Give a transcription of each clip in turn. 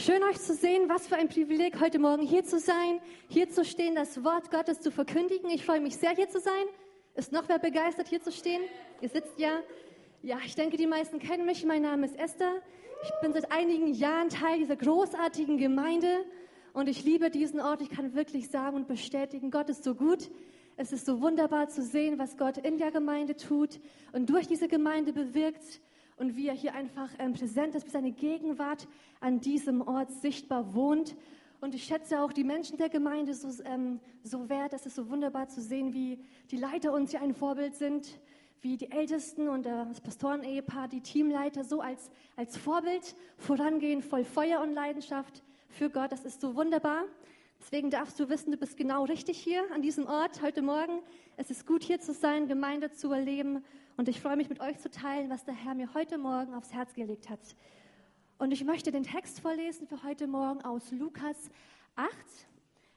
Schön euch zu sehen. Was für ein Privileg, heute Morgen hier zu sein, hier zu stehen, das Wort Gottes zu verkündigen. Ich freue mich sehr, hier zu sein. Ist noch wer begeistert, hier zu stehen? Ihr sitzt ja. Ja, ich denke, die meisten kennen mich. Mein Name ist Esther. Ich bin seit einigen Jahren Teil dieser großartigen Gemeinde und ich liebe diesen Ort. Ich kann wirklich sagen und bestätigen, Gott ist so gut. Es ist so wunderbar zu sehen, was Gott in der Gemeinde tut und durch diese Gemeinde bewirkt und wie er hier einfach ähm, präsent ist, wie seine Gegenwart an diesem Ort sichtbar wohnt. Und ich schätze auch die Menschen der Gemeinde so, ähm, so wert. Es ist so wunderbar zu sehen, wie die Leiter uns hier ein Vorbild sind, wie die Ältesten und das Pastoren-Ehepaar, die Teamleiter so als, als Vorbild vorangehen, voll Feuer und Leidenschaft für Gott. Das ist so wunderbar. Deswegen darfst du wissen, du bist genau richtig hier an diesem Ort heute Morgen. Es ist gut hier zu sein, Gemeinde zu erleben und ich freue mich mit euch zu teilen, was der Herr mir heute Morgen aufs Herz gelegt hat. Und ich möchte den Text vorlesen für heute Morgen aus Lukas 8,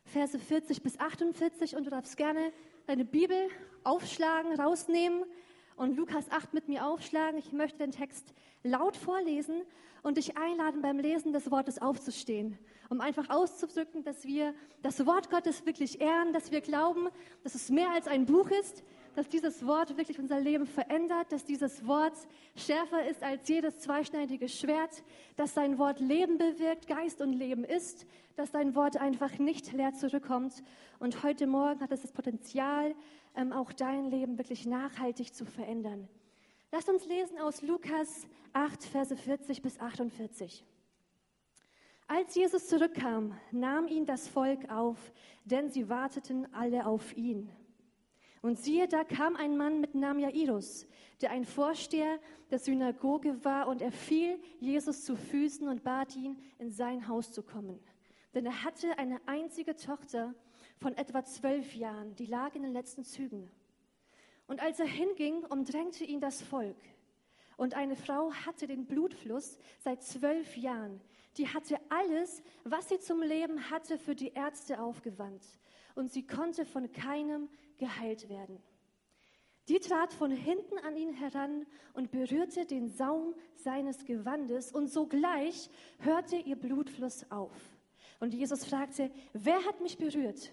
Verse 40 bis 48. Und du darfst gerne deine Bibel aufschlagen, rausnehmen und Lukas 8 mit mir aufschlagen. Ich möchte den Text laut vorlesen und dich einladen, beim Lesen des Wortes aufzustehen, um einfach auszudrücken, dass wir das Wort Gottes wirklich ehren, dass wir glauben, dass es mehr als ein Buch ist, dass dieses Wort wirklich unser Leben verändert, dass dieses Wort schärfer ist als jedes zweischneidige Schwert, dass sein Wort Leben bewirkt, Geist und Leben ist, dass dein Wort einfach nicht leer zurückkommt. Und heute Morgen hat es das Potenzial, ähm, auch dein Leben wirklich nachhaltig zu verändern. Lasst uns lesen aus Lukas 8, Verse 40 bis 48. Als Jesus zurückkam, nahm ihn das Volk auf, denn sie warteten alle auf ihn. Und siehe, da kam ein Mann mit Namen Jairus, der ein Vorsteher der Synagoge war, und er fiel Jesus zu Füßen und bat ihn, in sein Haus zu kommen. Denn er hatte eine einzige Tochter von etwa zwölf Jahren, die lag in den letzten Zügen. Und als er hinging, umdrängte ihn das Volk. Und eine Frau hatte den Blutfluss seit zwölf Jahren. Die hatte alles, was sie zum Leben hatte, für die Ärzte aufgewandt. Und sie konnte von keinem geheilt werden. Die trat von hinten an ihn heran und berührte den Saum seines Gewandes und sogleich hörte ihr Blutfluss auf. Und Jesus fragte, wer hat mich berührt?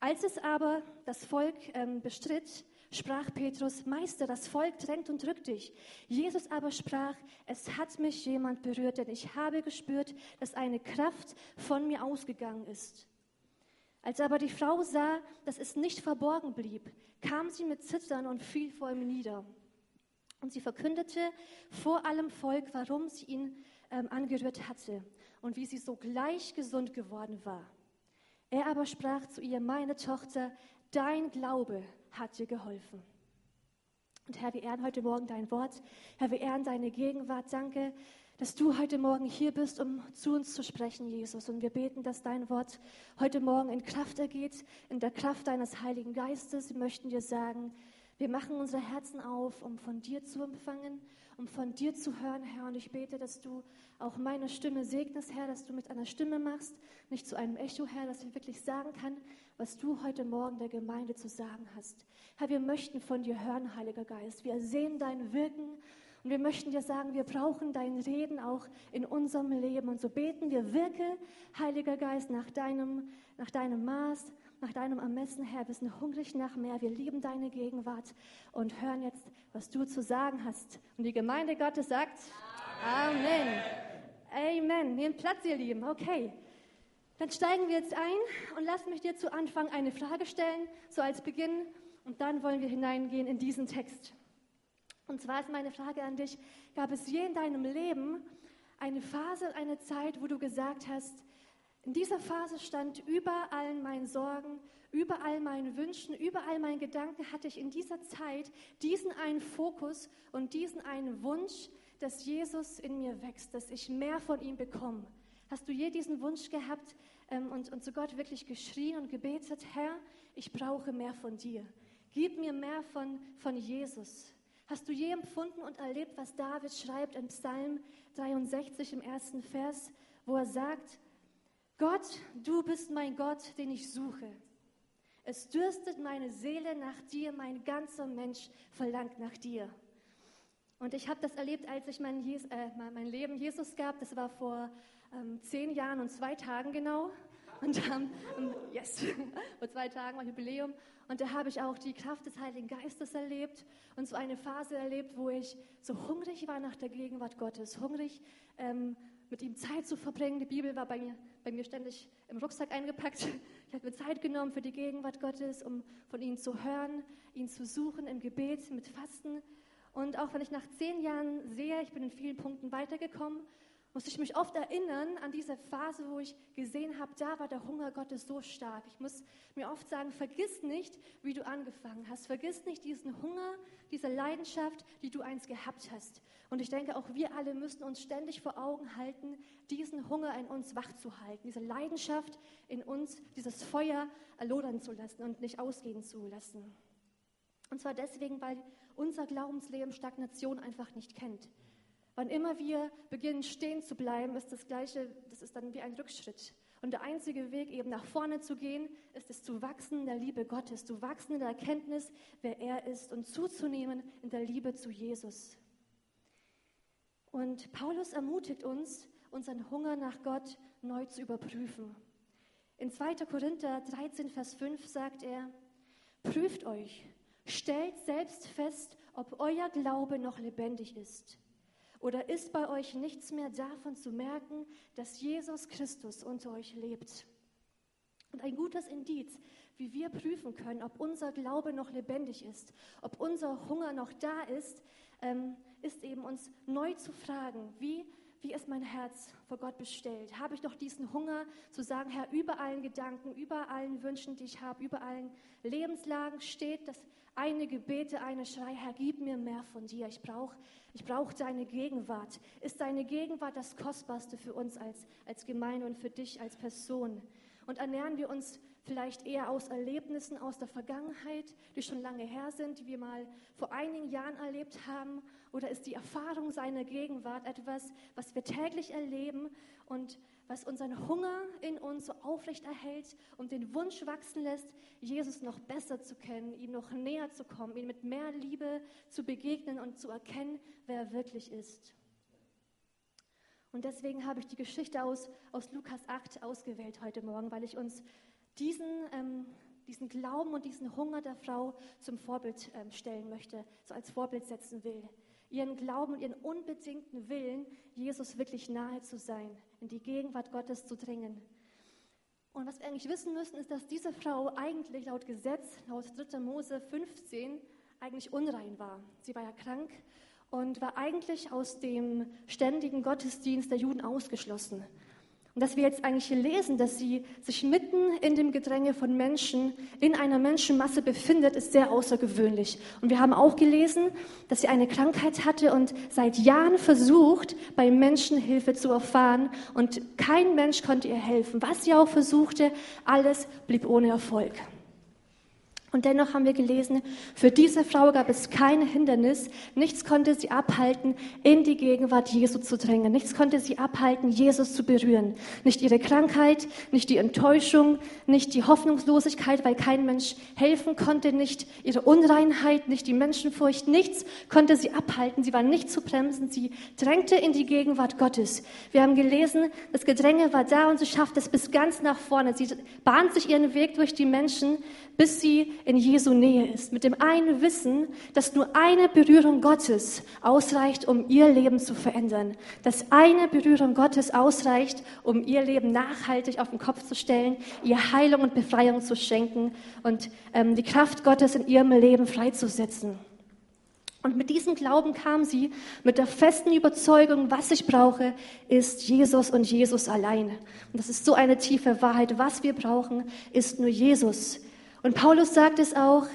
Als es aber das Volk ähm, bestritt, sprach Petrus, Meister, das Volk drängt und drückt dich. Jesus aber sprach, es hat mich jemand berührt, denn ich habe gespürt, dass eine Kraft von mir ausgegangen ist. Als aber die Frau sah, dass es nicht verborgen blieb, kam sie mit Zittern und fiel vor ihm nieder. Und sie verkündete vor allem Volk, warum sie ihn ähm, angerührt hatte und wie sie sogleich gesund geworden war. Er aber sprach zu ihr, meine Tochter, dein Glaube hat dir geholfen. Und Herr, wir ehren heute Morgen dein Wort. Herr, wir ehren deine Gegenwart. Danke, dass du heute Morgen hier bist, um zu uns zu sprechen, Jesus. Und wir beten, dass dein Wort heute Morgen in Kraft ergeht, in der Kraft deines Heiligen Geistes. Wir möchten dir sagen, wir machen unsere Herzen auf, um von dir zu empfangen, um von dir zu hören, Herr. Und ich bete, dass du auch meine Stimme segnest, Herr, dass du mit einer Stimme machst, nicht zu einem Echo, Herr, dass ich wirklich sagen kann, was du heute Morgen der Gemeinde zu sagen hast. Herr, wir möchten von dir hören, Heiliger Geist. Wir sehen dein Wirken und wir möchten dir sagen, wir brauchen dein Reden auch in unserem Leben. Und so beten wir, wirke, Heiliger Geist, nach deinem, nach deinem Maß, nach deinem Ermessen, Herr. Wir sind hungrig nach mehr. Wir lieben deine Gegenwart und hören jetzt, was du zu sagen hast. Und die Gemeinde Gottes sagt Amen. Amen. Amen. Nehmt Platz, ihr Lieben. Okay. Dann steigen wir jetzt ein und lass mich dir zu Anfang eine Frage stellen, so als Beginn. Und dann wollen wir hineingehen in diesen Text. Und zwar ist meine Frage an dich, gab es je in deinem Leben eine Phase, eine Zeit, wo du gesagt hast, in dieser Phase stand über allen meinen Sorgen, über all meinen Wünschen, über all meinen Gedanken hatte ich in dieser Zeit diesen einen Fokus und diesen einen Wunsch, dass Jesus in mir wächst, dass ich mehr von ihm bekomme. Hast du je diesen Wunsch gehabt ähm, und, und zu Gott wirklich geschrien und gebetet, Herr, ich brauche mehr von dir. Gib mir mehr von, von Jesus. Hast du je empfunden und erlebt, was David schreibt im Psalm 63 im ersten Vers, wo er sagt, Gott, du bist mein Gott, den ich suche. Es dürstet meine Seele nach dir, mein ganzer Mensch verlangt nach dir. Und ich habe das erlebt, als ich mein, äh, mein, Leben Jesus gab. Das war vor ähm, zehn Jahren und zwei Tagen genau. Und ähm, yes, vor zwei Tagen war Jubiläum. Und da habe ich auch die Kraft des Heiligen Geistes erlebt und so eine Phase erlebt, wo ich so hungrig war nach der Gegenwart Gottes, hungrig ähm, mit ihm Zeit zu verbringen. Die Bibel war bei mir, bei mir ständig im Rucksack eingepackt. Ich habe mir Zeit genommen für die Gegenwart Gottes, um von ihm zu hören, ihn zu suchen im Gebet, mit Fasten. Und auch wenn ich nach zehn Jahren sehe, ich bin in vielen Punkten weitergekommen, muss ich mich oft erinnern an diese Phase, wo ich gesehen habe, da war der Hunger Gottes so stark. Ich muss mir oft sagen, vergiss nicht, wie du angefangen hast. Vergiss nicht diesen Hunger, diese Leidenschaft, die du einst gehabt hast. Und ich denke, auch wir alle müssen uns ständig vor Augen halten, diesen Hunger in uns wach zu halten, diese Leidenschaft in uns, dieses Feuer erlodern zu lassen und nicht ausgehen zu lassen. Und zwar deswegen, weil unser Glaubensleben Stagnation einfach nicht kennt. Wann immer wir beginnen stehen zu bleiben, ist das Gleiche, das ist dann wie ein Rückschritt. Und der einzige Weg, eben nach vorne zu gehen, ist es zu wachsen in der Liebe Gottes, zu wachsen in der Erkenntnis, wer er ist und zuzunehmen in der Liebe zu Jesus. Und Paulus ermutigt uns, unseren Hunger nach Gott neu zu überprüfen. In 2. Korinther 13, Vers 5 sagt er, prüft euch, stellt selbst fest, ob euer Glaube noch lebendig ist. Oder ist bei euch nichts mehr davon zu merken, dass Jesus Christus unter euch lebt? Und ein gutes Indiz, wie wir prüfen können, ob unser Glaube noch lebendig ist, ob unser Hunger noch da ist, ähm, ist eben uns neu zu fragen, wie, wie ist mein Herz vor Gott bestellt? Habe ich noch diesen Hunger zu sagen, Herr, über allen Gedanken, über allen Wünschen, die ich habe, über allen Lebenslagen steht das eine Gebete, eine Schrei, Herr, gib mir mehr von dir. Ich brauche ich brauch deine Gegenwart. Ist deine Gegenwart das Kostbarste für uns als, als Gemeinde und für dich als Person? Und ernähren wir uns vielleicht eher aus Erlebnissen aus der Vergangenheit, die schon lange her sind, die wir mal vor einigen Jahren erlebt haben? Oder ist die Erfahrung seiner Gegenwart etwas, was wir täglich erleben und was unseren Hunger in uns so aufrecht erhält und den Wunsch wachsen lässt, Jesus noch besser zu kennen, ihm noch näher zu kommen, ihm mit mehr Liebe zu begegnen und zu erkennen, wer er wirklich ist. Und deswegen habe ich die Geschichte aus, aus Lukas 8 ausgewählt heute Morgen, weil ich uns diesen, ähm, diesen Glauben und diesen Hunger der Frau zum Vorbild ähm, stellen möchte, so als Vorbild setzen will ihren Glauben und ihren unbedingten Willen, Jesus wirklich nahe zu sein, in die Gegenwart Gottes zu dringen. Und was wir eigentlich wissen müssen, ist, dass diese Frau eigentlich laut Gesetz, laut 3. Mose 15, eigentlich unrein war. Sie war ja krank und war eigentlich aus dem ständigen Gottesdienst der Juden ausgeschlossen. Und dass wir jetzt eigentlich hier lesen, dass sie sich mitten in dem Gedränge von Menschen, in einer Menschenmasse befindet, ist sehr außergewöhnlich. Und wir haben auch gelesen, dass sie eine Krankheit hatte und seit Jahren versucht, bei Menschen Hilfe zu erfahren. Und kein Mensch konnte ihr helfen. Was sie auch versuchte, alles blieb ohne Erfolg. Und dennoch haben wir gelesen, für diese Frau gab es kein Hindernis, nichts konnte sie abhalten, in die Gegenwart Jesu zu drängen, nichts konnte sie abhalten, Jesus zu berühren. Nicht ihre Krankheit, nicht die Enttäuschung, nicht die Hoffnungslosigkeit, weil kein Mensch helfen konnte, nicht ihre Unreinheit, nicht die Menschenfurcht, nichts konnte sie abhalten, sie war nicht zu bremsen, sie drängte in die Gegenwart Gottes. Wir haben gelesen, das Gedränge war da und sie schafft es bis ganz nach vorne. Sie bahnt sich ihren Weg durch die Menschen, bis sie in Jesu Nähe ist, mit dem einen Wissen, dass nur eine Berührung Gottes ausreicht, um ihr Leben zu verändern, dass eine Berührung Gottes ausreicht, um ihr Leben nachhaltig auf den Kopf zu stellen, ihr Heilung und Befreiung zu schenken und ähm, die Kraft Gottes in ihrem Leben freizusetzen. Und mit diesem Glauben kam sie mit der festen Überzeugung, was ich brauche, ist Jesus und Jesus allein. Und das ist so eine tiefe Wahrheit. Was wir brauchen, ist nur Jesus. Und Paulus sagt es auch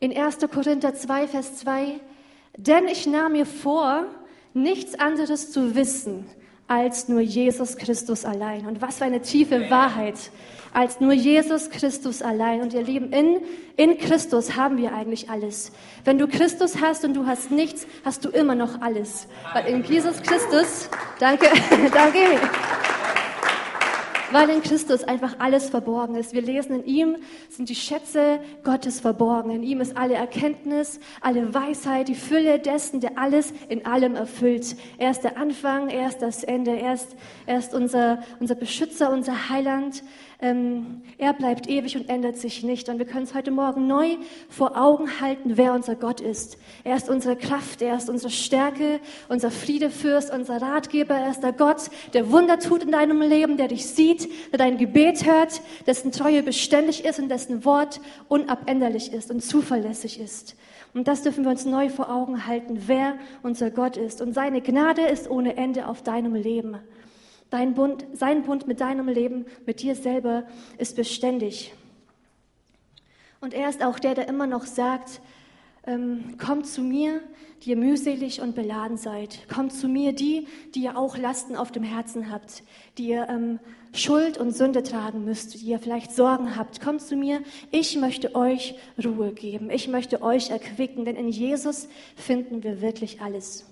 in 1. Korinther 2, Vers 2, denn ich nahm mir vor, nichts anderes zu wissen als nur Jesus Christus allein. Und was für eine tiefe Wahrheit, als nur Jesus Christus allein. Und ihr Lieben, in, in Christus haben wir eigentlich alles. Wenn du Christus hast und du hast nichts, hast du immer noch alles. Weil in Jesus Christus, danke, danke. Weil in Christus einfach alles verborgen ist. Wir lesen, in ihm sind die Schätze Gottes verborgen. In ihm ist alle Erkenntnis, alle Weisheit, die Fülle dessen, der alles in allem erfüllt. Er ist der Anfang, er ist das Ende, er ist, er ist unser, unser Beschützer, unser Heiland. Ähm, er bleibt ewig und ändert sich nicht. Und wir können es heute Morgen neu vor Augen halten, wer unser Gott ist. Er ist unsere Kraft, er ist unsere Stärke, unser Friedefürst, unser Ratgeber. Er ist der Gott, der Wunder tut in deinem Leben, der dich sieht, der dein Gebet hört, dessen Treue beständig ist und dessen Wort unabänderlich ist und zuverlässig ist. Und das dürfen wir uns neu vor Augen halten, wer unser Gott ist. Und seine Gnade ist ohne Ende auf deinem Leben. Dein Bund, sein Bund mit deinem Leben, mit dir selber, ist beständig. Und er ist auch der, der immer noch sagt, ähm, kommt zu mir, die ihr mühselig und beladen seid. Kommt zu mir, die, die ihr auch Lasten auf dem Herzen habt, die ihr ähm, Schuld und Sünde tragen müsst, die ihr vielleicht Sorgen habt. Kommt zu mir, ich möchte euch Ruhe geben, ich möchte euch erquicken, denn in Jesus finden wir wirklich alles.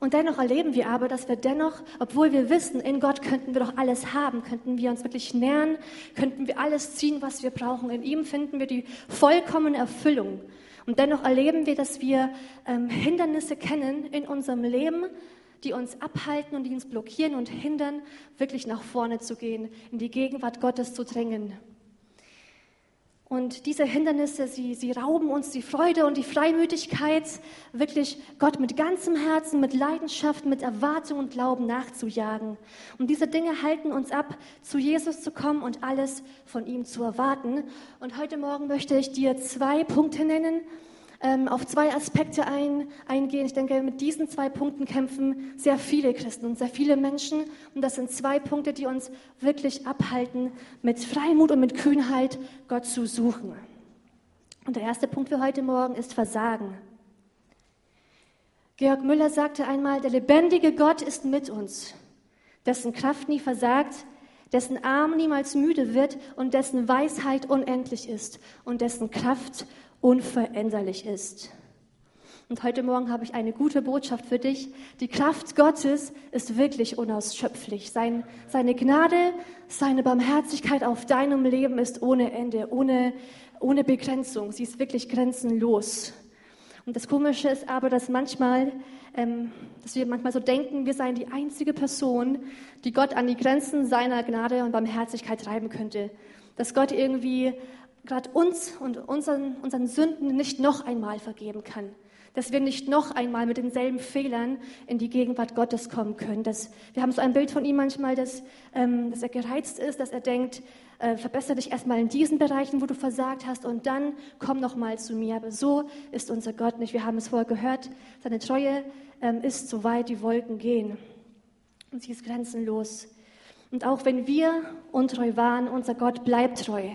Und dennoch erleben wir aber, dass wir dennoch, obwohl wir wissen, in Gott könnten wir doch alles haben, könnten wir uns wirklich nähern, könnten wir alles ziehen, was wir brauchen. In ihm finden wir die vollkommene Erfüllung. Und dennoch erleben wir, dass wir ähm, Hindernisse kennen in unserem Leben, die uns abhalten und die uns blockieren und hindern, wirklich nach vorne zu gehen, in die Gegenwart Gottes zu drängen. Und diese Hindernisse, sie, sie rauben uns die Freude und die Freimütigkeit, wirklich Gott mit ganzem Herzen, mit Leidenschaft, mit Erwartung und Glauben nachzujagen. Und diese Dinge halten uns ab, zu Jesus zu kommen und alles von ihm zu erwarten. Und heute Morgen möchte ich dir zwei Punkte nennen, ähm, auf zwei Aspekte ein, eingehen. Ich denke, mit diesen zwei Punkten kämpfen sehr viele Christen und sehr viele Menschen. Und das sind zwei Punkte, die uns wirklich abhalten, mit Freimut und mit Kühnheit Gott zu suchen. Und der erste Punkt für heute Morgen ist Versagen. Georg Müller sagte einmal, der lebendige Gott ist mit uns, dessen Kraft nie versagt, dessen Arm niemals müde wird und dessen Weisheit unendlich ist und dessen Kraft unveränderlich ist. Und heute Morgen habe ich eine gute Botschaft für dich. Die Kraft Gottes ist wirklich unausschöpflich. Sein, seine Gnade, seine Barmherzigkeit auf deinem Leben ist ohne Ende, ohne, ohne Begrenzung. Sie ist wirklich grenzenlos. Und das Komische ist aber, dass manchmal, ähm, dass wir manchmal so denken, wir seien die einzige Person, die Gott an die Grenzen seiner Gnade und Barmherzigkeit treiben könnte. Dass Gott irgendwie gerade uns und unseren, unseren Sünden nicht noch einmal vergeben kann. Dass wir nicht noch einmal mit denselben Fehlern in die Gegenwart Gottes kommen können. Dass, wir haben so ein Bild von ihm manchmal, dass, ähm, dass er gereizt ist, dass er denkt, äh, verbessere dich erstmal in diesen Bereichen, wo du versagt hast, und dann komm noch mal zu mir. Aber so ist unser Gott nicht. Wir haben es vorher gehört. Seine Treue ähm, ist so weit die Wolken gehen. Und sie ist grenzenlos. Und auch wenn wir untreu waren, unser Gott bleibt treu.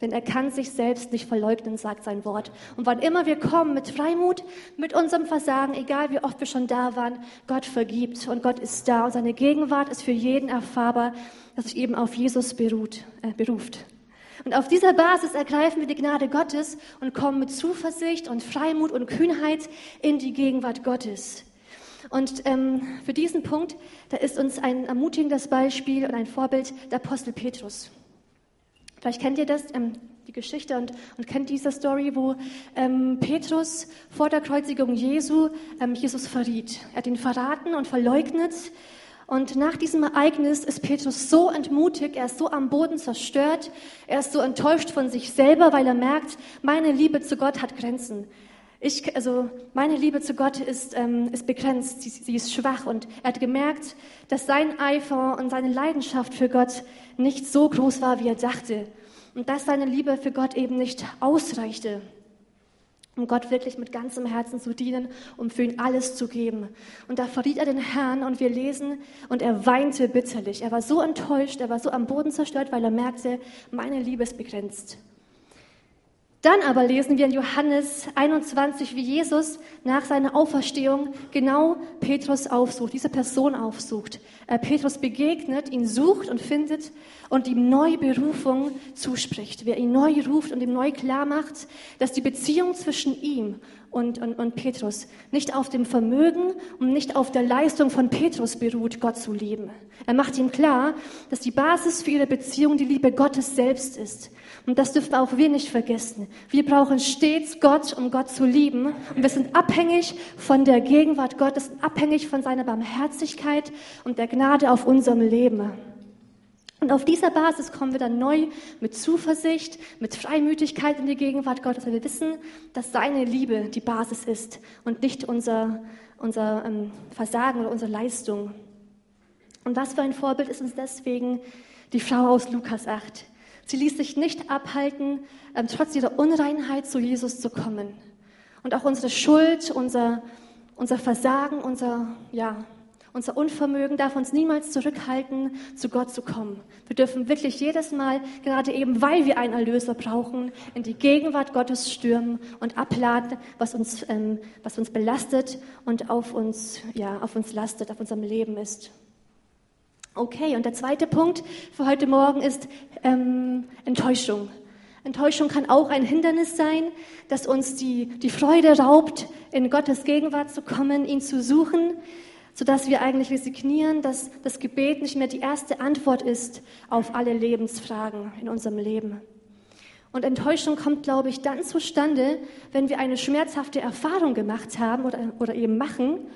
Denn er kann sich selbst nicht verleugnen, sagt sein Wort. Und wann immer wir kommen mit Freimut, mit unserem Versagen, egal wie oft wir schon da waren, Gott vergibt und Gott ist da und seine Gegenwart ist für jeden erfahrbar, dass sich eben auf Jesus beruht, äh, beruft. Und auf dieser Basis ergreifen wir die Gnade Gottes und kommen mit Zuversicht und Freimut und Kühnheit in die Gegenwart Gottes. Und ähm, für diesen Punkt, da ist uns ein ermutigendes Beispiel und ein Vorbild der Apostel Petrus. Vielleicht kennt ihr das, ähm, die Geschichte und, und kennt diese Story, wo ähm, Petrus vor der Kreuzigung Jesu ähm, Jesus verriet. Er hat ihn verraten und verleugnet. Und nach diesem Ereignis ist Petrus so entmutigt, er ist so am Boden zerstört, er ist so enttäuscht von sich selber, weil er merkt, meine Liebe zu Gott hat Grenzen. Ich, also meine Liebe zu Gott ist, ähm, ist begrenzt, sie, sie ist schwach und er hat gemerkt, dass sein Eifer und seine Leidenschaft für Gott nicht so groß war, wie er dachte und dass seine Liebe für Gott eben nicht ausreichte, um Gott wirklich mit ganzem Herzen zu dienen, um für ihn alles zu geben. Und da verriet er den Herrn und wir lesen, und er weinte bitterlich. Er war so enttäuscht, er war so am Boden zerstört, weil er merkte, meine Liebe ist begrenzt. Dann aber lesen wir in Johannes 21, wie Jesus nach seiner Auferstehung genau Petrus aufsucht, diese Person aufsucht. Äh, Petrus begegnet, ihn sucht und findet und ihm neue Berufung zuspricht. Wer ihn neu ruft und ihm neu klar macht, dass die Beziehung zwischen ihm und, und, und Petrus. Nicht auf dem Vermögen und nicht auf der Leistung von Petrus beruht, Gott zu lieben. Er macht ihm klar, dass die Basis für ihre Beziehung die Liebe Gottes selbst ist. Und das dürfen auch wir nicht vergessen. Wir brauchen stets Gott, um Gott zu lieben. Und wir sind abhängig von der Gegenwart Gottes, abhängig von seiner Barmherzigkeit und der Gnade auf unserem Leben. Und auf dieser Basis kommen wir dann neu mit Zuversicht, mit Freimütigkeit in die Gegenwart Gottes, weil wir wissen, dass seine Liebe die Basis ist und nicht unser, unser ähm, Versagen oder unsere Leistung. Und was für ein Vorbild ist uns deswegen die Frau aus Lukas 8. Sie ließ sich nicht abhalten, ähm, trotz ihrer Unreinheit zu Jesus zu kommen. Und auch unsere Schuld, unser, unser Versagen, unser, ja, unser Unvermögen darf uns niemals zurückhalten, zu Gott zu kommen. Wir dürfen wirklich jedes Mal, gerade eben weil wir einen Erlöser brauchen, in die Gegenwart Gottes stürmen und abladen, was uns, ähm, was uns belastet und auf uns, ja, auf uns lastet, auf unserem Leben ist. Okay, und der zweite Punkt für heute Morgen ist ähm, Enttäuschung. Enttäuschung kann auch ein Hindernis sein, das uns die, die Freude raubt, in Gottes Gegenwart zu kommen, ihn zu suchen sodass wir eigentlich resignieren, dass das Gebet nicht mehr die erste Antwort ist auf alle Lebensfragen in unserem Leben. Und Enttäuschung kommt, glaube ich, dann zustande, wenn wir eine schmerzhafte Erfahrung gemacht haben oder, oder eben machen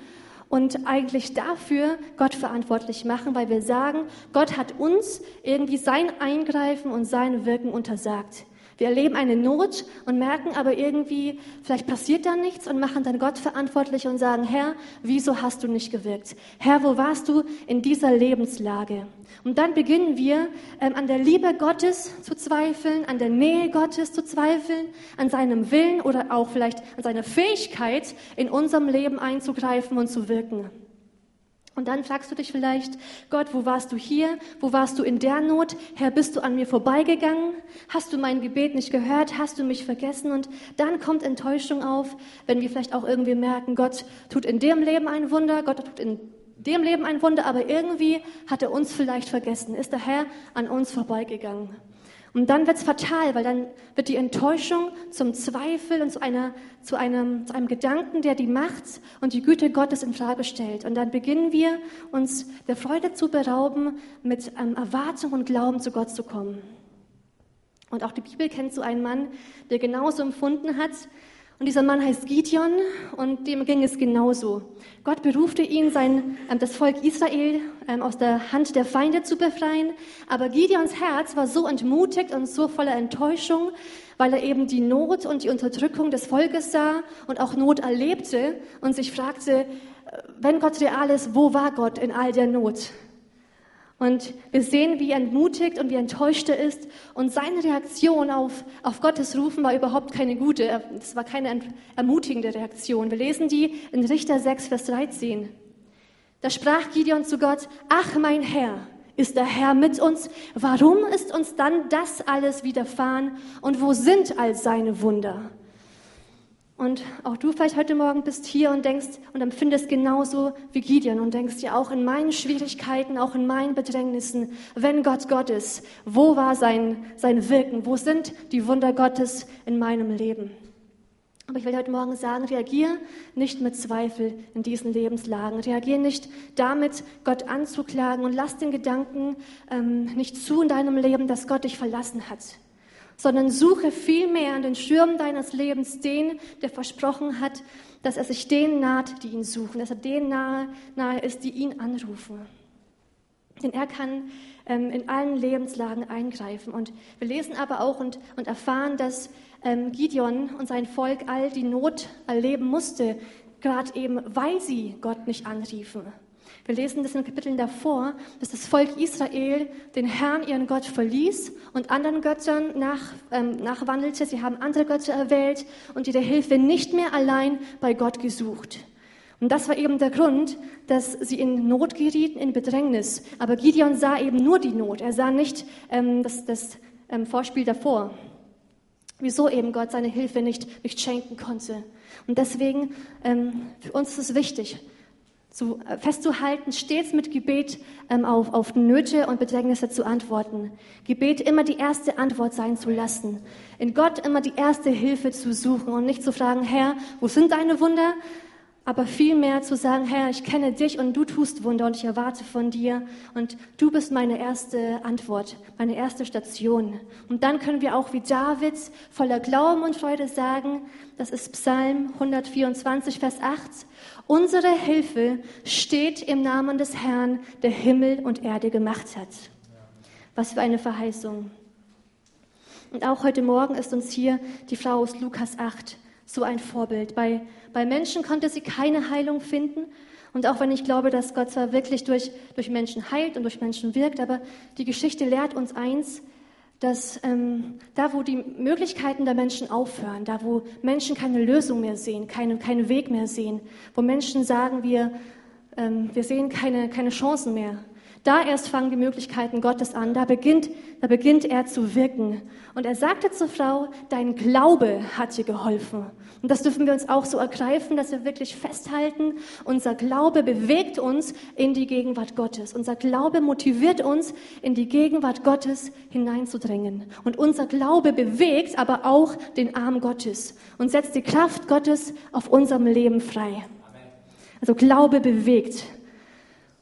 und eigentlich dafür Gott verantwortlich machen, weil wir sagen, Gott hat uns irgendwie sein Eingreifen und sein Wirken untersagt. Wir erleben eine Not und merken aber irgendwie, vielleicht passiert da nichts und machen dann Gott verantwortlich und sagen, Herr, wieso hast du nicht gewirkt? Herr, wo warst du in dieser Lebenslage? Und dann beginnen wir ähm, an der Liebe Gottes zu zweifeln, an der Nähe Gottes zu zweifeln, an seinem Willen oder auch vielleicht an seiner Fähigkeit, in unserem Leben einzugreifen und zu wirken. Und dann fragst du dich vielleicht, Gott, wo warst du hier? Wo warst du in der Not? Herr, bist du an mir vorbeigegangen? Hast du mein Gebet nicht gehört? Hast du mich vergessen? Und dann kommt Enttäuschung auf, wenn wir vielleicht auch irgendwie merken, Gott tut in dem Leben ein Wunder, Gott tut in dem Leben ein Wunder, aber irgendwie hat er uns vielleicht vergessen, ist der Herr an uns vorbeigegangen. Und dann wird's fatal, weil dann wird die Enttäuschung zum Zweifel und zu, einer, zu, einem, zu einem Gedanken, der die Macht und die Güte Gottes in Frage stellt. Und dann beginnen wir, uns der Freude zu berauben, mit ähm, Erwartung und Glauben zu Gott zu kommen. Und auch die Bibel kennt so einen Mann, der genauso empfunden hat, und dieser Mann heißt Gideon und dem ging es genauso. Gott berufte ihn, sein, ähm, das Volk Israel ähm, aus der Hand der Feinde zu befreien. Aber Gideons Herz war so entmutigt und so voller Enttäuschung, weil er eben die Not und die Unterdrückung des Volkes sah und auch Not erlebte und sich fragte, äh, wenn Gott real ist, wo war Gott in all der Not? Und wir sehen, wie entmutigt und wie enttäuscht er ist. Und seine Reaktion auf, auf Gottes Rufen war überhaupt keine gute. Es war keine ermutigende Reaktion. Wir lesen die in Richter 6, Vers 13. Da sprach Gideon zu Gott, ach mein Herr, ist der Herr mit uns? Warum ist uns dann das alles widerfahren? Und wo sind all seine Wunder? Und auch du vielleicht heute Morgen bist hier und denkst und empfindest genauso wie Gideon und denkst dir auch in meinen Schwierigkeiten, auch in meinen Bedrängnissen, wenn Gott Gott ist, wo war sein, sein Wirken? Wo sind die Wunder Gottes in meinem Leben? Aber ich will heute Morgen sagen, reagier nicht mit Zweifel in diesen Lebenslagen. Reagier nicht damit, Gott anzuklagen und lass den Gedanken ähm, nicht zu in deinem Leben, dass Gott dich verlassen hat sondern suche vielmehr an den Schirmen deines Lebens den, der versprochen hat, dass er sich denen naht, die ihn suchen, dass er denen nahe, nahe ist, die ihn anrufen. Denn er kann ähm, in allen Lebenslagen eingreifen. Und wir lesen aber auch und, und erfahren, dass ähm, Gideon und sein Volk all die Not erleben musste, gerade eben, weil sie Gott nicht anriefen. Wir lesen das in den Kapiteln davor, dass das Volk Israel den Herrn, ihren Gott, verließ und anderen Göttern nach, ähm, nachwandelte. Sie haben andere Götter erwählt und ihre Hilfe nicht mehr allein bei Gott gesucht. Und das war eben der Grund, dass sie in Not gerieten, in Bedrängnis. Aber Gideon sah eben nur die Not. Er sah nicht ähm, das, das ähm, Vorspiel davor. Wieso eben Gott seine Hilfe nicht, nicht schenken konnte. Und deswegen, ähm, für uns ist es wichtig, zu, äh, festzuhalten, stets mit Gebet ähm, auf, auf Nöte und Bedrängnisse zu antworten. Gebet immer die erste Antwort sein zu lassen. In Gott immer die erste Hilfe zu suchen und nicht zu fragen, Herr, wo sind deine Wunder? aber vielmehr zu sagen, Herr, ich kenne dich und du tust Wunder und ich erwarte von dir und du bist meine erste Antwort, meine erste Station. Und dann können wir auch wie David voller Glauben und Freude sagen, das ist Psalm 124, Vers 8, unsere Hilfe steht im Namen des Herrn, der Himmel und Erde gemacht hat. Was für eine Verheißung. Und auch heute Morgen ist uns hier die Frau aus Lukas 8 so ein Vorbild. Bei, bei Menschen konnte sie keine Heilung finden. Und auch wenn ich glaube, dass Gott zwar wirklich durch, durch Menschen heilt und durch Menschen wirkt, aber die Geschichte lehrt uns eins, dass ähm, da, wo die Möglichkeiten der Menschen aufhören, da, wo Menschen keine Lösung mehr sehen, keine, keinen Weg mehr sehen, wo Menschen sagen, wir, ähm, wir sehen keine, keine Chancen mehr, da erst fangen die Möglichkeiten Gottes an. Da beginnt, da beginnt er zu wirken. Und er sagte zur Frau, dein Glaube hat dir geholfen. Und das dürfen wir uns auch so ergreifen, dass wir wirklich festhalten, unser Glaube bewegt uns in die Gegenwart Gottes. Unser Glaube motiviert uns, in die Gegenwart Gottes hineinzudrängen. Und unser Glaube bewegt aber auch den Arm Gottes und setzt die Kraft Gottes auf unserem Leben frei. Also Glaube bewegt.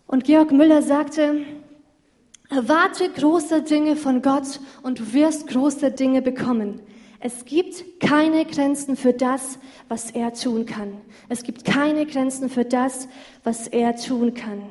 Und Georg Müller sagte, erwarte große Dinge von Gott und du wirst große Dinge bekommen. Es gibt keine Grenzen für das, was er tun kann. Es gibt keine Grenzen für das, was er tun kann.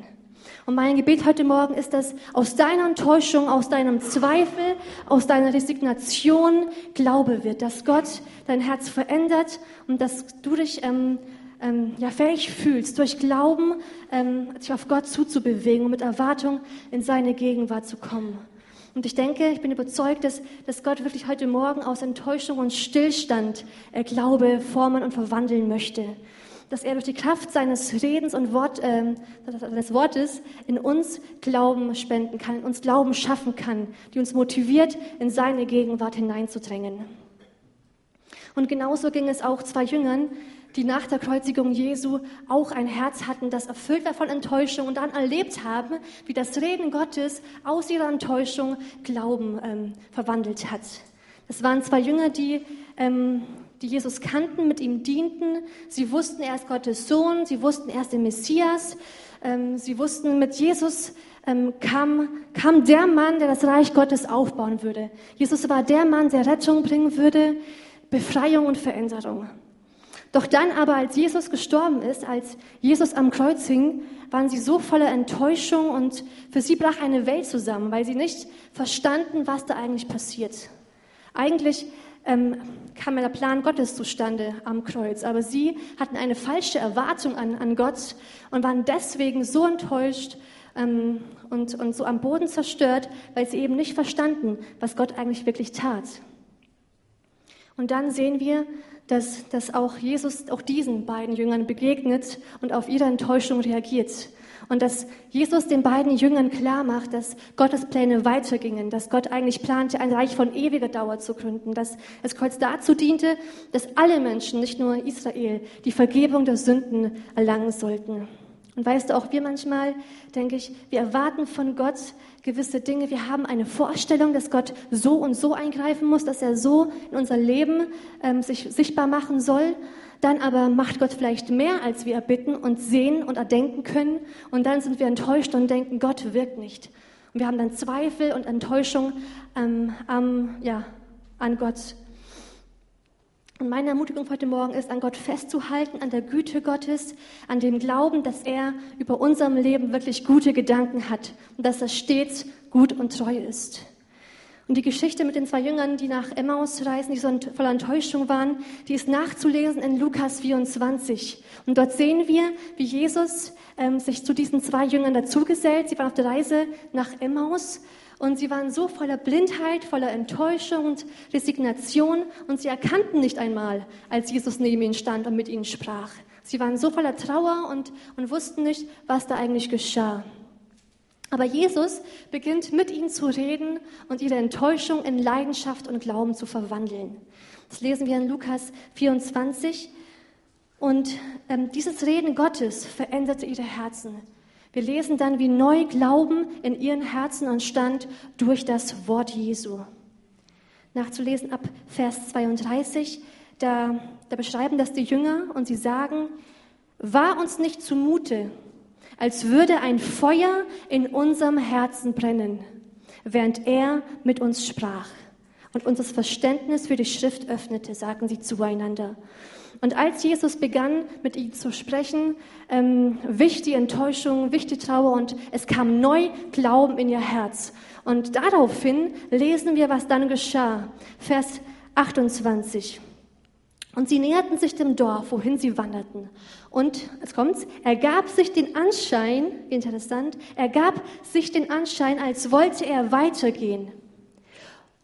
Und mein Gebet heute Morgen ist, dass aus deiner Enttäuschung, aus deinem Zweifel, aus deiner Resignation Glaube wird, dass Gott dein Herz verändert und dass du dich ähm, ähm, ja, fähig fühlst, durch Glauben ähm, dich auf Gott zuzubewegen und mit Erwartung in seine Gegenwart zu kommen. Und ich denke, ich bin überzeugt, dass, dass Gott wirklich heute Morgen aus Enttäuschung und Stillstand äh, Glaube formen und verwandeln möchte. Dass er durch die Kraft seines Redens und Wort, äh, des Wortes in uns Glauben spenden kann, in uns Glauben schaffen kann, die uns motiviert, in seine Gegenwart hineinzudrängen. Und genauso ging es auch zwei Jüngern, die nach der Kreuzigung Jesu auch ein Herz hatten, das erfüllt war von Enttäuschung und dann erlebt haben, wie das Reden Gottes aus ihrer Enttäuschung Glauben ähm, verwandelt hat. Das waren zwei Jünger, die, ähm, die Jesus kannten, mit ihm dienten. Sie wussten, er ist Gottes Sohn. Sie wussten, er ist der Messias. Ähm, sie wussten, mit Jesus ähm, kam, kam der Mann, der das Reich Gottes aufbauen würde. Jesus war der Mann, der Rettung bringen würde, Befreiung und Veränderung. Doch dann aber, als Jesus gestorben ist, als Jesus am Kreuz hing, waren sie so voller Enttäuschung und für sie brach eine Welt zusammen, weil sie nicht verstanden, was da eigentlich passiert. Eigentlich ähm, kam der Plan Gottes zustande am Kreuz, aber sie hatten eine falsche Erwartung an, an Gott und waren deswegen so enttäuscht ähm, und, und so am Boden zerstört, weil sie eben nicht verstanden, was Gott eigentlich wirklich tat. Und dann sehen wir, dass, dass auch Jesus auch diesen beiden Jüngern begegnet und auf ihre Enttäuschung reagiert. Und dass Jesus den beiden Jüngern klar macht, dass Gottes Pläne weitergingen, dass Gott eigentlich plante, ein Reich von ewiger Dauer zu gründen, dass das Kreuz dazu diente, dass alle Menschen, nicht nur Israel, die Vergebung der Sünden erlangen sollten. Und weißt du, auch wir manchmal, denke ich, wir erwarten von Gott gewisse Dinge. Wir haben eine Vorstellung, dass Gott so und so eingreifen muss, dass er so in unser Leben ähm, sich sichtbar machen soll. Dann aber macht Gott vielleicht mehr, als wir erbitten und sehen und erdenken können. Und dann sind wir enttäuscht und denken, Gott wirkt nicht. Und wir haben dann Zweifel und Enttäuschung ähm, am, ja, an Gott. Und meine Ermutigung heute Morgen ist, an Gott festzuhalten, an der Güte Gottes, an dem Glauben, dass er über unserem Leben wirklich gute Gedanken hat und dass er stets gut und treu ist. Und die Geschichte mit den zwei Jüngern, die nach Emmaus reisen, die so voller Enttäuschung waren, die ist nachzulesen in Lukas 24. Und dort sehen wir, wie Jesus ähm, sich zu diesen zwei Jüngern dazugesellt. Sie waren auf der Reise nach Emmaus und sie waren so voller Blindheit, voller Enttäuschung und Resignation und sie erkannten nicht einmal, als Jesus neben ihnen stand und mit ihnen sprach. Sie waren so voller Trauer und, und wussten nicht, was da eigentlich geschah. Aber Jesus beginnt mit ihnen zu reden und ihre Enttäuschung in Leidenschaft und Glauben zu verwandeln. Das lesen wir in Lukas 24, Und ähm, dieses Reden Gottes veränderte ihre Herzen. Wir lesen dann, wie neu Glauben in ihren Herzen entstand durch das Wort Jesu. Nachzulesen ab Vers 32, da, da beschreiben das die Jünger und sie sagen, war uns nicht zumute, als würde ein Feuer in unserem Herzen brennen, während er mit uns sprach und uns das Verständnis für die Schrift öffnete, sagen sie zueinander. Und als Jesus begann, mit ihnen zu sprechen, ähm, wich die Enttäuschung, wich die Trauer und es kam neu Glauben in ihr Herz. Und daraufhin lesen wir, was dann geschah. Vers 28. Und sie näherten sich dem Dorf, wohin sie wanderten. Und, jetzt kommt's, er gab sich den Anschein, interessant, er gab sich den Anschein, als wollte er weitergehen.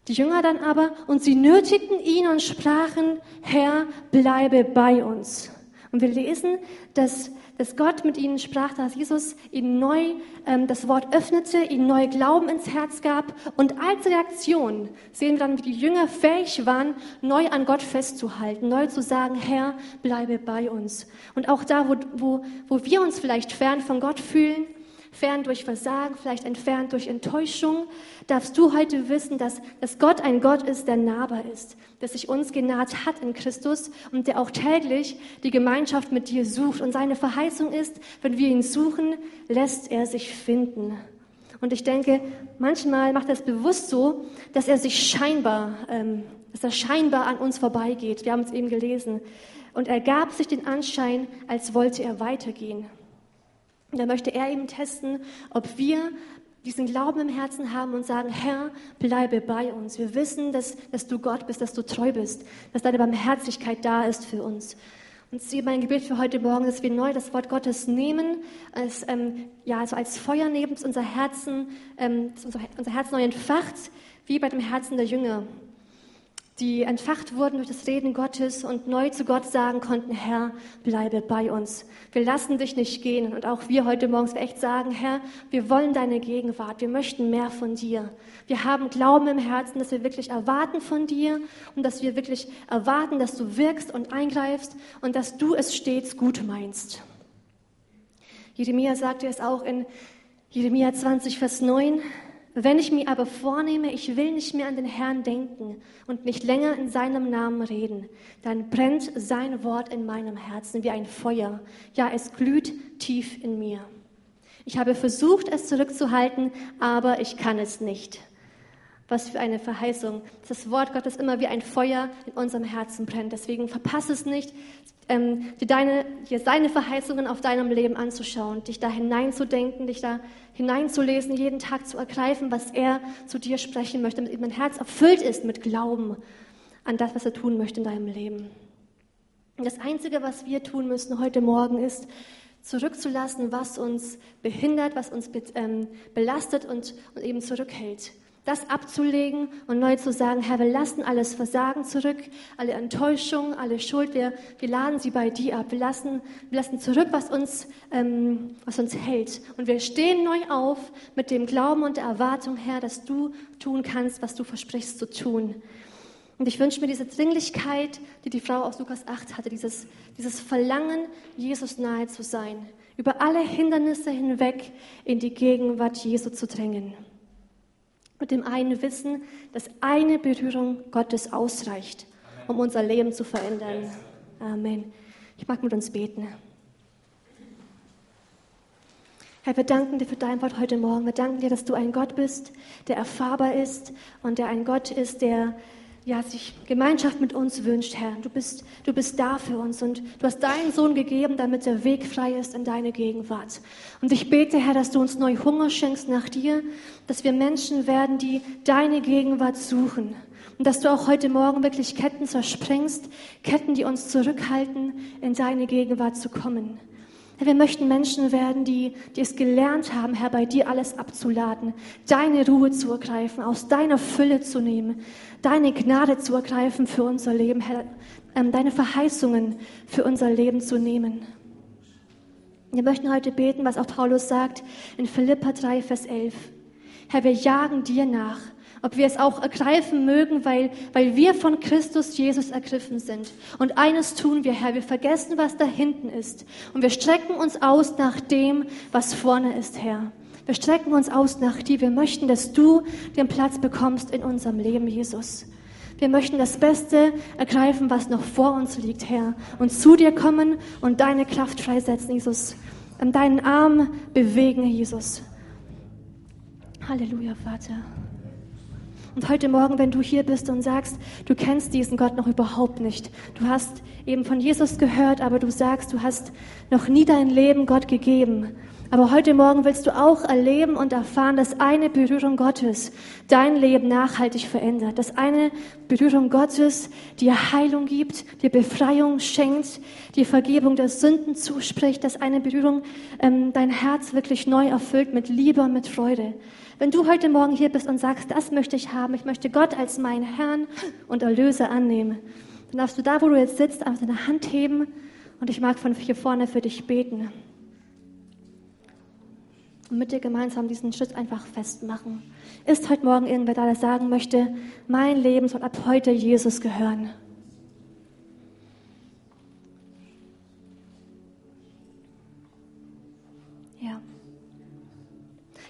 Die Jünger dann aber, und sie nötigten ihn und sprachen, Herr, bleibe bei uns. Und wir lesen, dass, dass Gott mit ihnen sprach, dass Jesus ihnen neu ähm, das Wort öffnete, ihnen neu Glauben ins Herz gab. Und als Reaktion sehen wir dann, wie die Jünger fähig waren, neu an Gott festzuhalten, neu zu sagen, Herr, bleibe bei uns. Und auch da, wo, wo, wo wir uns vielleicht fern von Gott fühlen, fern durch Versagen, vielleicht entfernt durch Enttäuschung, darfst du heute wissen, dass, dass Gott ein Gott ist, der nahbar ist, der sich uns genaht hat in Christus und der auch täglich die Gemeinschaft mit dir sucht. Und seine Verheißung ist, wenn wir ihn suchen, lässt er sich finden. Und ich denke, manchmal macht er es bewusst so, dass er sich scheinbar, ähm, dass er scheinbar an uns vorbeigeht. Wir haben es eben gelesen. Und er gab sich den Anschein, als wollte er weitergehen. Da möchte er eben testen, ob wir diesen Glauben im Herzen haben und sagen, Herr, bleibe bei uns. Wir wissen, dass, dass du Gott bist, dass du treu bist, dass deine Barmherzigkeit da ist für uns. Und es mein Gebet für heute Morgen, dass wir neu das Wort Gottes nehmen, als, ähm, ja, also als Feuer neben unser Herzen, ähm, unser Herz neu entfacht, wie bei dem Herzen der Jünger die entfacht wurden durch das Reden Gottes und neu zu Gott sagen konnten, Herr, bleibe bei uns. Wir lassen dich nicht gehen. Und auch wir heute morgens echt sagen, Herr, wir wollen deine Gegenwart. Wir möchten mehr von dir. Wir haben Glauben im Herzen, dass wir wirklich erwarten von dir und dass wir wirklich erwarten, dass du wirkst und eingreifst und dass du es stets gut meinst. Jeremia sagte es auch in Jeremia 20, Vers 9. Wenn ich mir aber vornehme, ich will nicht mehr an den Herrn denken und nicht länger in seinem Namen reden, dann brennt sein Wort in meinem Herzen wie ein Feuer. Ja, es glüht tief in mir. Ich habe versucht, es zurückzuhalten, aber ich kann es nicht. Was für eine Verheißung. Das Wort Gottes immer wie ein Feuer in unserem Herzen brennt. Deswegen verpasse es nicht, ähm, dir, deine, dir seine Verheißungen auf deinem Leben anzuschauen, dich da hineinzudenken, dich da hineinzulesen, jeden Tag zu ergreifen, was er zu dir sprechen möchte, damit dein Herz erfüllt ist mit Glauben an das, was er tun möchte in deinem Leben. Und das Einzige, was wir tun müssen heute Morgen, ist, zurückzulassen, was uns behindert, was uns ähm, belastet und, und eben zurückhält das abzulegen und neu zu sagen, Herr, wir lassen alles Versagen zurück, alle Enttäuschung, alle Schuld, wir, wir laden sie bei dir ab. Wir lassen, wir lassen zurück, was uns, ähm, was uns hält. Und wir stehen neu auf mit dem Glauben und der Erwartung, Herr, dass du tun kannst, was du versprichst zu tun. Und ich wünsche mir diese Dringlichkeit, die die Frau aus Lukas 8 hatte, dieses, dieses Verlangen, Jesus nahe zu sein, über alle Hindernisse hinweg in die Gegenwart Jesu zu drängen mit dem einen Wissen, dass eine Berührung Gottes ausreicht, um unser Leben zu verändern. Amen. Ich mag mit uns beten. Herr, wir danken dir für dein Wort heute Morgen. Wir danken dir, dass du ein Gott bist, der erfahrbar ist und der ein Gott ist, der ja, sich Gemeinschaft mit uns wünscht, Herr. Du bist, du bist da für uns und du hast deinen Sohn gegeben, damit der Weg frei ist in deine Gegenwart. Und ich bete, Herr, dass du uns neu Hunger schenkst nach dir, dass wir Menschen werden, die deine Gegenwart suchen. Und dass du auch heute Morgen wirklich Ketten zersprengst, Ketten, die uns zurückhalten, in deine Gegenwart zu kommen. Herr, wir möchten Menschen werden, die, die es gelernt haben, Herr, bei dir alles abzuladen, deine Ruhe zu ergreifen, aus deiner Fülle zu nehmen, deine Gnade zu ergreifen für unser Leben, Herr, ähm, deine Verheißungen für unser Leben zu nehmen. Wir möchten heute beten, was auch Paulus sagt in Philippa 3, Vers 11. Herr, wir jagen dir nach ob wir es auch ergreifen mögen, weil, weil wir von Christus Jesus ergriffen sind. Und eines tun wir, Herr, wir vergessen, was da hinten ist. Und wir strecken uns aus nach dem, was vorne ist, Herr. Wir strecken uns aus nach dir. Wir möchten, dass du den Platz bekommst in unserem Leben, Jesus. Wir möchten das Beste ergreifen, was noch vor uns liegt, Herr. Und zu dir kommen und deine Kraft freisetzen, Jesus. Deinen Arm bewegen, Jesus. Halleluja, Vater. Und heute Morgen, wenn du hier bist und sagst, du kennst diesen Gott noch überhaupt nicht, du hast eben von Jesus gehört, aber du sagst, du hast noch nie dein Leben Gott gegeben. Aber heute Morgen willst du auch erleben und erfahren, dass eine Berührung Gottes dein Leben nachhaltig verändert. Dass eine Berührung Gottes dir Heilung gibt, dir Befreiung schenkt, dir Vergebung der Sünden zuspricht. Dass eine Berührung ähm, dein Herz wirklich neu erfüllt mit Liebe und mit Freude. Wenn du heute Morgen hier bist und sagst, das möchte ich haben, ich möchte Gott als meinen Herrn und Erlöser annehmen, dann darfst du da, wo du jetzt sitzt, einfach deine Hand heben und ich mag von hier vorne für dich beten. Und mit dir gemeinsam diesen Schritt einfach festmachen. Ist heute Morgen irgendwer da, der sagen möchte, mein Leben soll ab heute Jesus gehören?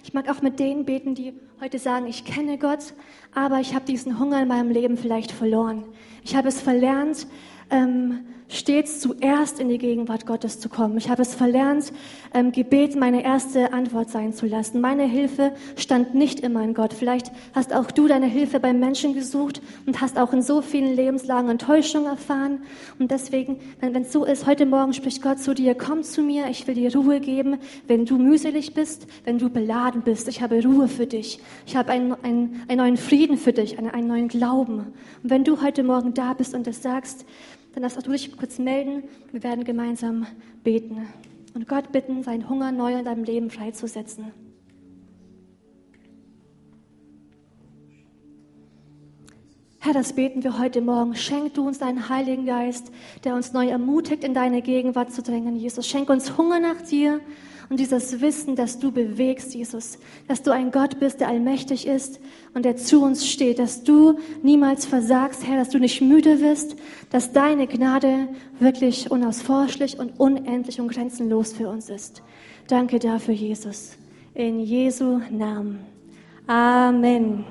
Ich mag auch mit denen beten, die heute sagen, ich kenne Gott, aber ich habe diesen Hunger in meinem Leben vielleicht verloren. Ich habe es verlernt, ähm, stets zuerst in die Gegenwart Gottes zu kommen. Ich habe es verlernt, ähm, Gebet meine erste Antwort sein zu lassen. Meine Hilfe stand nicht immer in Gott. Vielleicht hast auch du deine Hilfe beim Menschen gesucht und hast auch in so vielen Lebenslagen Enttäuschung erfahren. Und deswegen, wenn es so ist, heute Morgen spricht Gott zu dir, komm zu mir, ich will dir Ruhe geben, wenn du mühselig bist, wenn du beladen bist. Ich habe Ruhe für dich. Ich habe einen, einen, einen neuen Frieden für dich, einen, einen neuen Glauben. Und wenn du heute Morgen da bist und das sagst, dann darfst auch du dich kurz melden. Wir werden gemeinsam beten und Gott bitten, seinen Hunger neu in deinem Leben freizusetzen. Herr, das beten wir heute Morgen. Schenk du uns deinen Heiligen Geist, der uns neu ermutigt, in deine Gegenwart zu drängen, Jesus. Schenk uns Hunger nach dir und dieses Wissen, dass du bewegst, Jesus, dass du ein Gott bist, der allmächtig ist und der zu uns steht, dass du niemals versagst, Herr, dass du nicht müde wirst, dass deine Gnade wirklich unausforschlich und unendlich und grenzenlos für uns ist. Danke dafür, Jesus. In Jesu Namen. Amen.